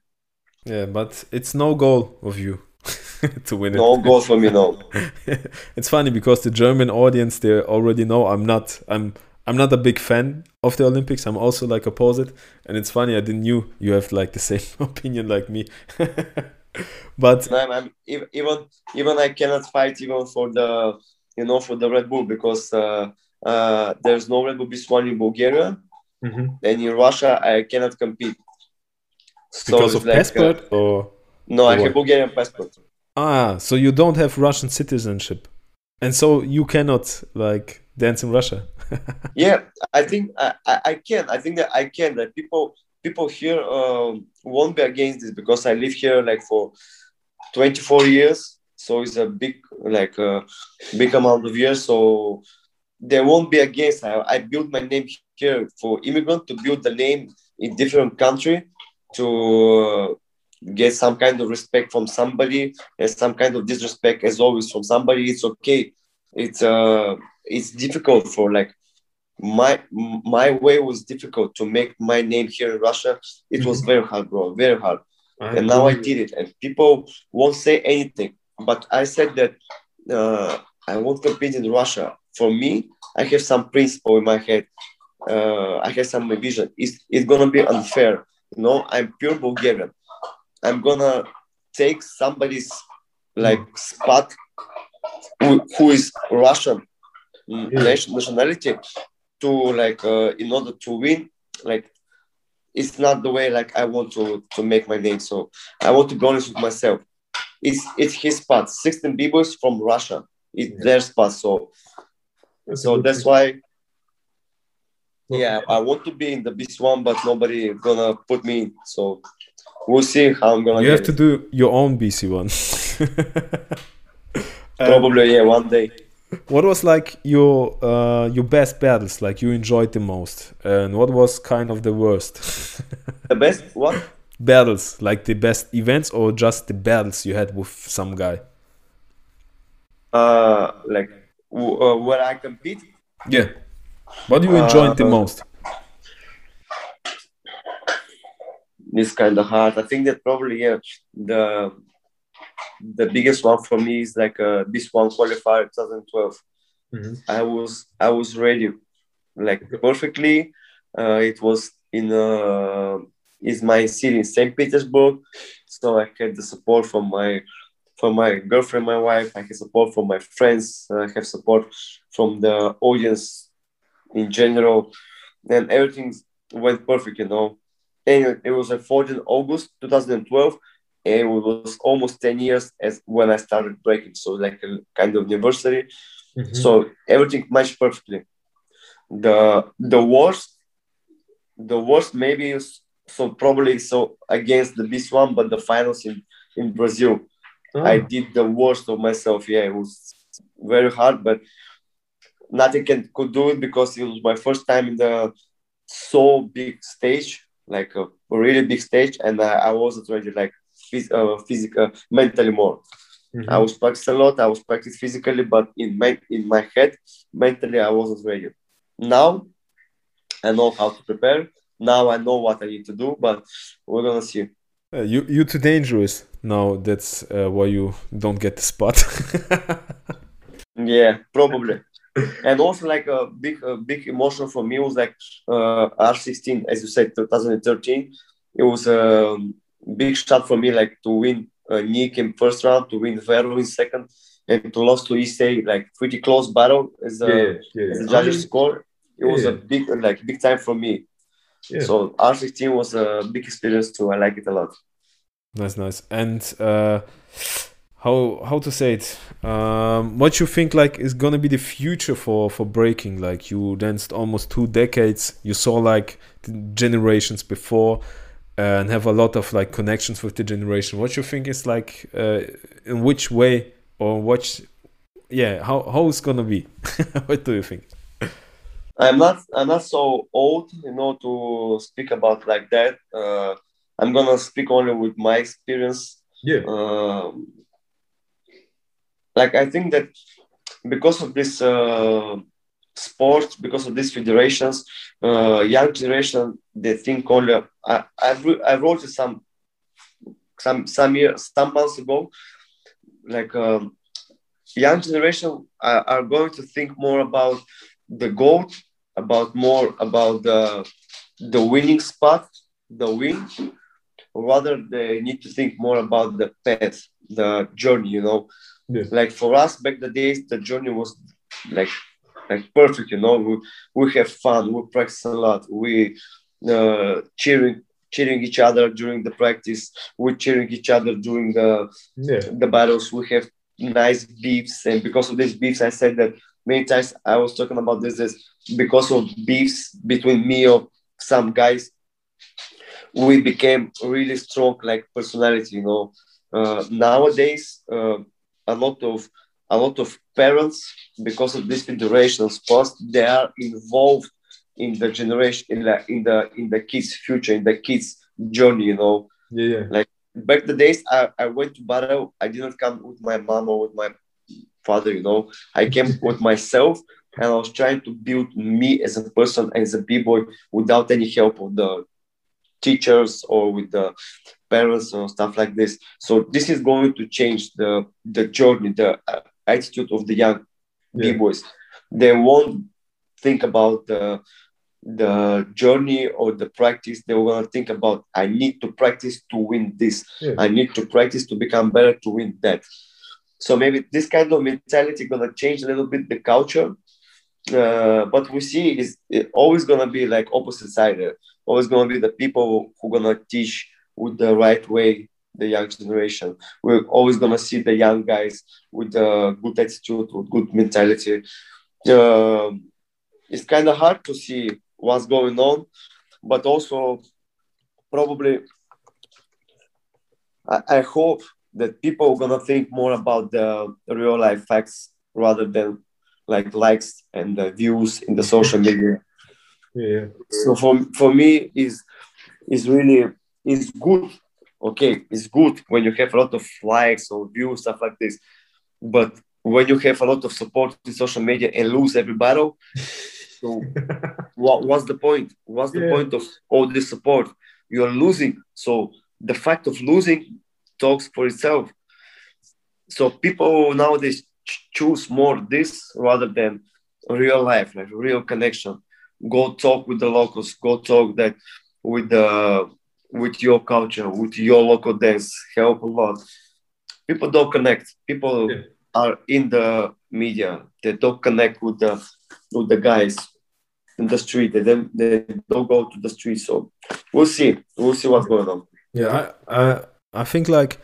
Yeah, but it's no goal of you to win no it. No goal for me, no. it's funny because the German audience they already know I'm not I'm I'm not a big fan of the Olympics. I'm also like opposite, and it's funny I didn't knew you have like the same opinion like me. but no, I'm, even even I cannot fight even for the you know for the Red Bull because uh, uh, there's no Red Bull BC One in Bulgaria, mm-hmm. and in Russia I cannot compete because of like, passport uh, or no i have bulgarian passport. Ah so you don't have russian citizenship. And so you cannot like dance in russia. Yeah i think I, I can. I think that i can. That people people here um, won't be against this because i live here like for 24 years. So it's a big like a uh, big amount of years. So they won't be against. I, I built my name here for immigrant to build the name in different country to get some kind of respect from somebody and some kind of disrespect as always from somebody. It's okay. It's uh it's difficult for like my my way was difficult to make my name here in Russia. It was very hard, bro, very hard. I and now I did it, and people won't say anything. But I said that uh, I won't compete in Russia. For me, I have some principle in my head. Uh, I have some vision. It's, it's gonna be unfair. You know, I'm pure Bulgarian. I'm gonna take somebody's like spot who, who is Russian mm, Yeah. nationality to like uh, in order to win like it's not the way like I want to to make my name. So I want to be honest with myself. It's it's his spot. 16 b-boys from Russia. It's Yeah. their spot. So That's so that's why yeah I want to be in the BC One, but nobody gonna put me in. So we'll see how I'm gonna You have to it. do your own BC one. Uh, probably yeah one day. what was like your uh, your best battles? Like you enjoyed the most, and what was kind of the worst The best what? battles? Like the best events, or just the battles you had with some guy? Uh like uh, where I compete. Yeah. What do you enjoy enjoyed the Uh, most? It's kind of hard. I think that probably yeah the the biggest one for me is like uh, BC One qualifier 2012. Mhm. I was I was ready like perfectly. Uh, it was in uh, is my city in St. Petersburg, so I had the support from my from my girlfriend, my wife. I had support from my friends. I have support from the audience in general, and everything went perfect. You know, and it was a 14 August 2012. And it was almost 10 years as when I started breaking, so like a kind of anniversary. Mhm. So everything matched perfectly. The the worst, the worst maybe is so probably so against the BC One, but the finals in in Brazil, Ah, I did the worst of myself. Yeah, it was very hard, but nothing can could do it because it was my first time in the so big stage, like a really big stage, and I, I wasn't ready, like phys- uh, physical, mentally more. mhm. I was practicing a lot. I was practicing physically, but in my in my head, mentally, I wasn't ready. Now, I know how to prepare. Now I know what I need to do, but we're gonna see. Uh, you you too dangerous now. That's uh, why you don't get the spot. Yeah, probably. And also, like a big, a big emotion for me was like uh, R16, as you said, 2013. It was a big shot for me, like to win uh, Nick in first round, to win Vero in second, and to lose to Issei, like pretty close battle as a, yeah, yeah, yeah. as a I judges mean, score. It was a big, like big time for me. yeah. So R16 was a big experience too. I like it a lot. nice, nice. And uh, how how to say it? Um, what you think like is gonna be the future for for breaking? Like you danced almost two decades. You saw like the generations before. uh, And have a lot of like connections with the generation. What you think is like, uh, in which way or what? Yeah, how how it's gonna be? what do you think? I'm not I'm not so old, you know, to speak about like that. Uh, I'm gonna speak only with my experience. yeah, Um, like I think that because of this uh, sport, because of these federations, uh, young generation they think only. I I, I wrote it some some some years some months ago, like um, young generation are, are going to think more about the goal, about more about the the winning spot, the win, rather they need to think more about the path, the journey. You know, Yeah. like for us back the days, the journey was like like perfect. You know, we we have fun, we practice a lot, we uh, cheering cheering each other during the practice, we cheering each other during the yeah, the battles. We have nice beefs, and because of these beefs, I said that many times. I was talking about this is because of beefs between me or some guys. We became really strong, like personality. You know, uh, nowadays uh, a lot of a lot of parents, because of this of sports, they are involved in the generation, in the in the in the kids' future, in the kids' journey. You know, Yeah, yeah. like back the days, I, I went to battle. I didn't come with my mom or with my father. You know, I came with myself, and I was trying to build me as a person, as a b-boy, without any help of the teachers or with the parents or stuff like this. So this is going to change the the journey, the uh, attitude of the young Yeah. b-boys. They won't think about the the journey or the practice. They will think about I need to practice to win this. Yeah. I need to practice to become better to win that. So maybe this kind of mentality gonna change a little bit the culture. Uh, but we see is always gonna be like opposite side. Uh, Always gonna be the people who are gonna teach with the right way the young generation. We're always gonna see the young guys with a good attitude, with good mentality. Um, it's kind of hard to see what's going on, but also probably I, I hope that people are gonna think more about the real life facts rather than like likes and the views in the social media. Yeah. So for for me is is really is good. Okay, it's good when you have a lot of likes or views stuff like this, but when you have a lot of support in social media and lose every battle, so what, what's the point? What's the Yeah. point of all this support? You're losing. So the fact of losing talks for itself. So people nowadays choose more this rather than real life, like real connection. Go talk with the locals. Go talk that with the with your culture, with your local dance. Help a lot. People don't connect. People Yeah. are in the media. They don't connect with the with the guys in the street. They don't, they don't go to the street. So we'll see. We'll see what's going on. Yeah, I, I I think like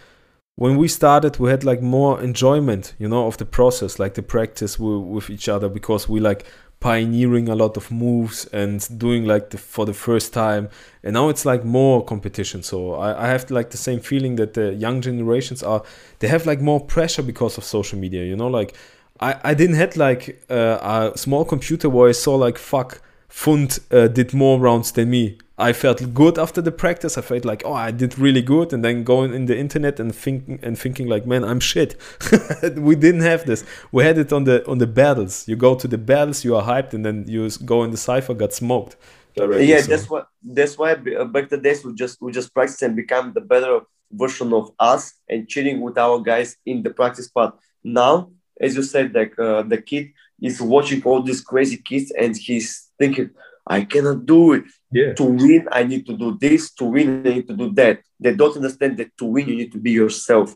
when we started, we had like more enjoyment, you know, of the process, like the practice with, with each other, because we like pioneering a lot of moves and doing like the, for the first time. And now it's like more competition. So I, I have like the same feeling that the young generations are they have like more pressure because of social media. You know, like I I didn't had like uh, a small computer where I saw like fuck. Fund uh, did more rounds than me. I felt good after the practice. I felt like, oh, I did really good, and then going in the internet and thinking and thinking like, man, I'm shit. we didn't have this. We had it on the on the battles. You go to the battles, you are hyped, and then you go in the cipher, got smoked. Directly, yeah, so- that's what that's why uh, back the days we just we just practice and become the better version of us and cheating with our guys in the practice part. Now, as you said, like uh, the kid is watching all these crazy kids and he's thinking, I cannot do it. Yeah. To win, I need to do this. To win, I need to do that. They don't understand that to win, you need to be yourself.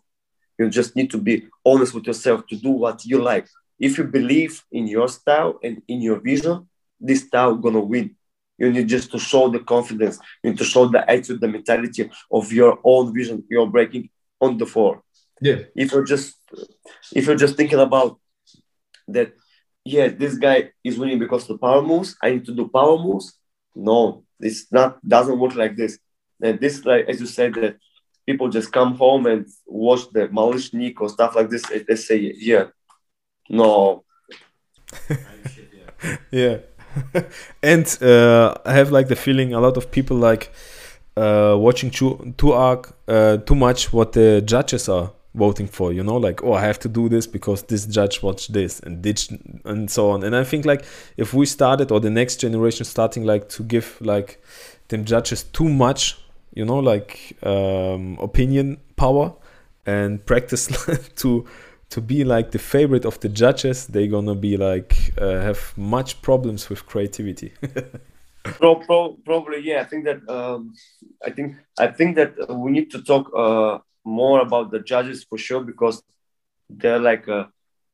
You just need to be honest with yourself to do what you like. If you believe in your style and in your vision, this style gonna win. You need just to show the confidence. You need to show the attitude, the mentality of your own vision. You're breaking on the floor. Yeah. If you're just if you're just thinking about that, yeah, this guy is winning because of the power moves. I need to do power moves. No, it's not doesn't work like this. And this, like as you said, that people just come home and watch the Malishnik or stuff like this. and They say, yeah, no, yeah and uh, i have like the feeling a lot of people like uh, watching too too arc uh, too much what the judges are voting for you know like oh i have to do this because this judge watched this and this and so on and i think like if we started or the next generation starting like to give like them judges too much you know like um, opinion power and practice to to be like the favorite of the judges they're gonna be like uh, have much problems with creativity Pro, pro, probably yeah. I think that um, I think I think that we need to talk uh, more about the judges for sure because they're like uh,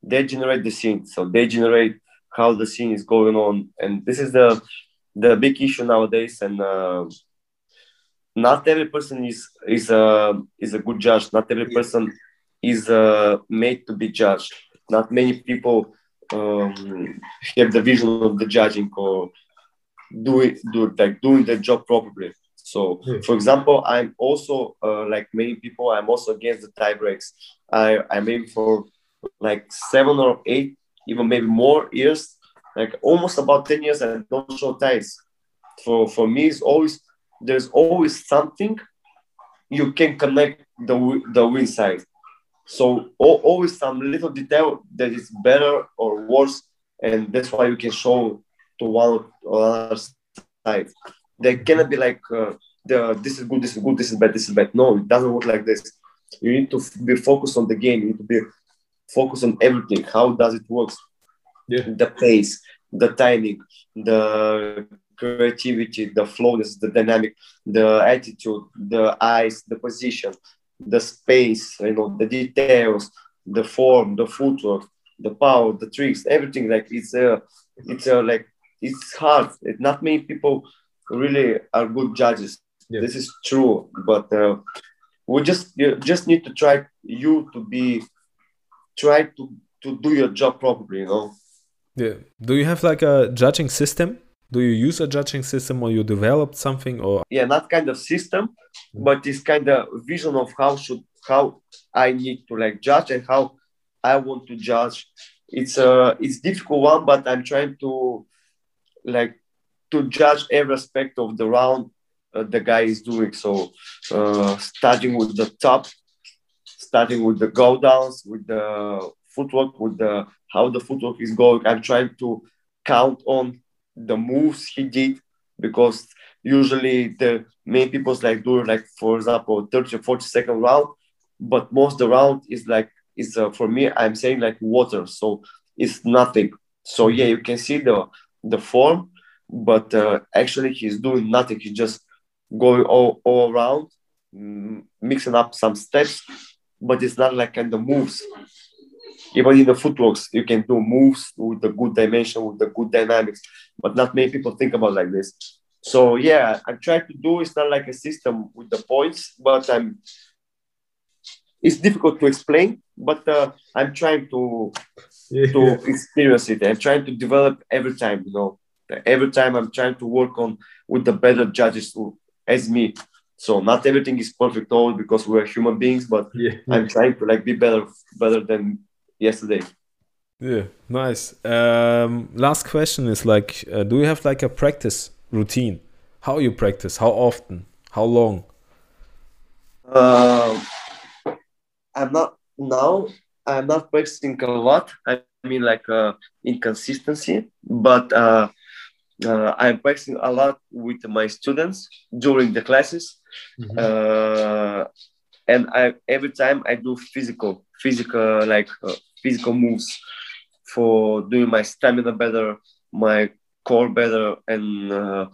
they generate the scene, so they generate how the scene is going on, and this is the the big issue nowadays. And uh, not every person is is a is a good judge. Not every person is uh, made to be judged. Not many people um, have the vision of the judging or do it do it, like doing the job properly so Yeah. for example i'm also uh, like many people i'm also against the tie breaks i i'm aiming for like seven or eight, even maybe more years, like almost about 10 years, I don't show ties. For, for me, it's always, there's always something you can connect the, the win side. So always some little detail that is better or worse, and that's why you can show to one or other side. They cannot be like uh, the this is good, this is good, this is bad, this is bad. No, it doesn't work like this. You need to be focused on the game. You need to be focused on everything. How does it work? Yeah. The pace, the timing, the creativity, the flowness, the dynamic, the attitude, the eyes, the position, the space, you know, the details, the form, the footwork, the power, the tricks, everything. Like it's a, it's a like it's hard. It, not many people really are good judges. Yeah. This is true, but uh, we just you just need to try you to be try to to do your job properly. You know. Yeah. Do you have like a judging system? Do you use a judging system or you developed something or? Yeah, not kind of system, but it's kind of vision of how should how I need to like judge and how I want to judge. It's a it's difficult one, but I'm trying to like to judge every aspect of the round uh, the guy is doing. So uh, starting with the top, starting with the go downs, with the footwork, with the how the footwork is going. I'm trying to count on the moves he did because usually the main people like do like for example 30 or 40 second round but most the round is like is uh, for me i'm saying like water so it's nothing so yeah you can see the the form but uh, actually he's doing nothing. He's just going all, all around mixing up some steps but it's not like kind of moves. Even in the footworks you can do moves with the good dimension with the good dynamics but not many people think about like this. So yeah i'm trying to do it's not like a system with the points but i'm it's difficult to explain but uh, i'm trying to yeah. to experience it. I'm trying to develop every time you know every time i'm trying to work on with the better judges as me. So not everything is perfect all because we're human beings but yeah. i'm trying to like be better better than yesterday. Yeah nice. Um last question is like uh, do you have like a practice routine? How you practice? How often? How long? Uh, i'm not now i'm not practicing a lot. I mean like uh, inconsistency but uh, uh, I'm practicing a lot with my students during the classes, mm-hmm. uh, and I every time I do physical, physical like uh, physical moves for doing my stamina better, my core better, and uh,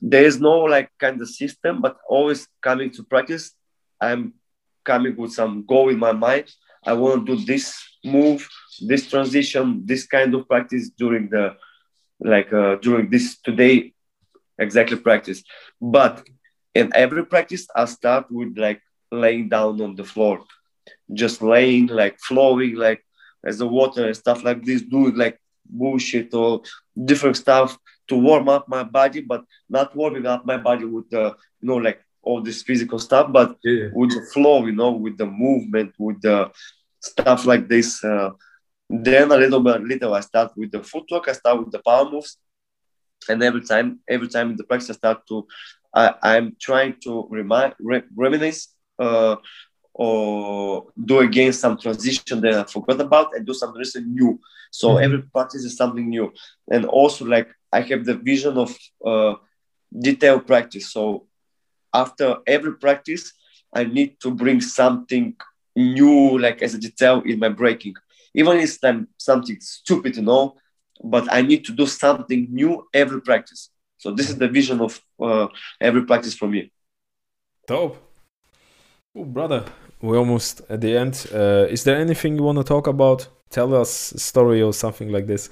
there is no like kind of system, but always coming to practice, I'm coming with some goal in my mind. I want to do this move, this transition, this kind of practice during the like uh, during this today exactly practice but in every practice i start with like laying down on the floor just laying like flowing like as the water and stuff like this doing like bullshit or different stuff to warm up my body but not warming up my body with the you know like all this physical stuff but yeah. with the flow you know with the movement with the stuff like this uh, then a little bit little, I start with the footwork. I start with the power moves, and every time, every time in the practice, I start to, I, I'm trying to remind, re, reminisce, uh, or do again some transition that I forgot about, and do something new. So mm-hmm. every practice is something new, and also like I have the vision of uh, detail practice. So after every practice, I need to bring something new, like as a detail in my breaking even if I'm something stupid, you know, but I need to do something new every practice. So this is the vision of uh, every practice for me. Dope. Oh, brother, we're almost at the end. Uh, is there anything you want to talk about? Tell us a story or something like this.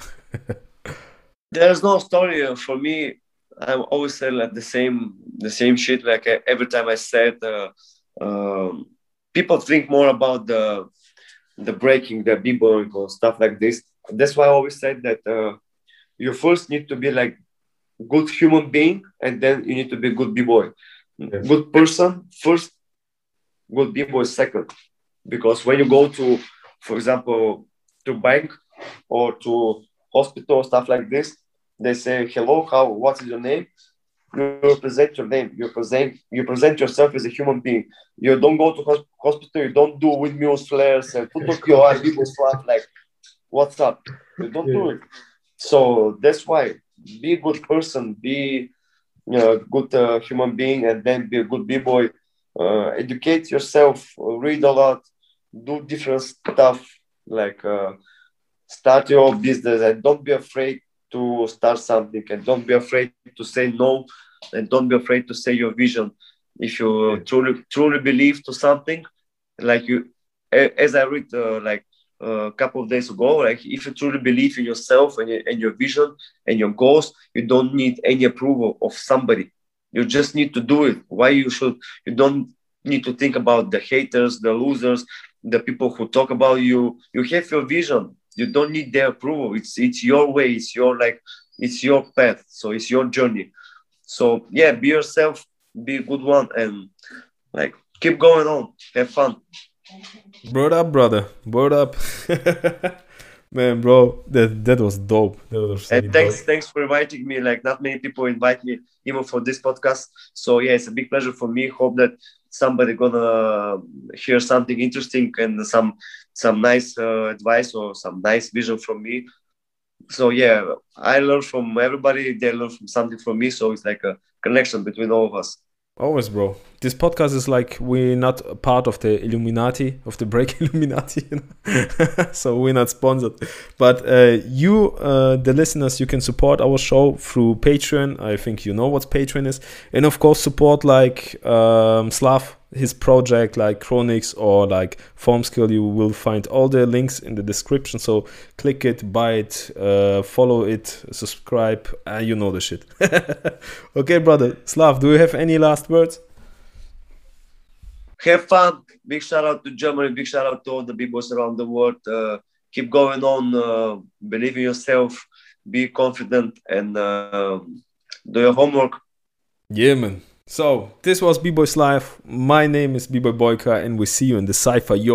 There's no story uh, for me. I'm always say like the same, the same shit. Like every time I said, uh, um, people think more about the the breaking, the b-boying or stuff like this. That's why I always said that uh, you first need to be like good human being, and then you need to be good b-boy. Yes. Good person first, good b-boy second. Because when you go to for example, to bank or to hospital stuff like this, they say, "Hello, how? What is your name?" You present your name. You present you present yourself as a human being. You don't go to hospital. You don't do windmills, flares, and put up your people stuff like, "What's up?" You don't yeah. do it. So that's why be a good person, be you know, a good uh, human being, and then be a good b boy. Uh, educate yourself, read a lot, do different stuff like uh, start your own business, and don't be afraid to start something, and don't be afraid to say no, and don't be afraid to say your vision. If you truly truly believe to something, like you, as I read, uh, like a couple of days ago like if you truly believe in yourself and your, and your vision and your goals you don't need any approval of somebody. You just need to do it. Why you should you don't need to think about the haters the losers the people who talk about you. You have your vision. You don't need their approval. It's it's your way. It's your like it's your path. So it's your journey so yeah be yourself be a good one and like keep going on have fun Word up, brother. Word up. Man, bro, that that was dope. That was and thanks, dope. thanks for inviting me. Like, not many people invite me even for this podcast. So yeah, it's a big pleasure for me. Hope that somebody gonna hear something interesting and some some nice uh, advice or some nice vision from me. So yeah, I learn from everybody. They learn from something from me. So it's like a connection between all of us. Always, bro. This podcast is like we're not part of the Illuminati, of the Break Illuminati, you know? so we're not sponsored. But uh, you, uh, the listeners, you can support our show through Patreon. I think you know what Patreon is, and of course support like um, Slav his project like Chronix or like Formskill, you will find all the links in the description. So click it, buy it, uh, follow it, subscribe, and uh, you know the shit. okay, brother. Slav, do you have any last words? Have fun. Big shout out to Germany. Big shout out to all the people around the world. Uh, keep going on. Uh, believe in yourself. Be confident and uh, do your homework. Yeah, man. So, this was B-Boy's Life. My name is B-Boy Boyka, and we see you in the Cypher. Yo!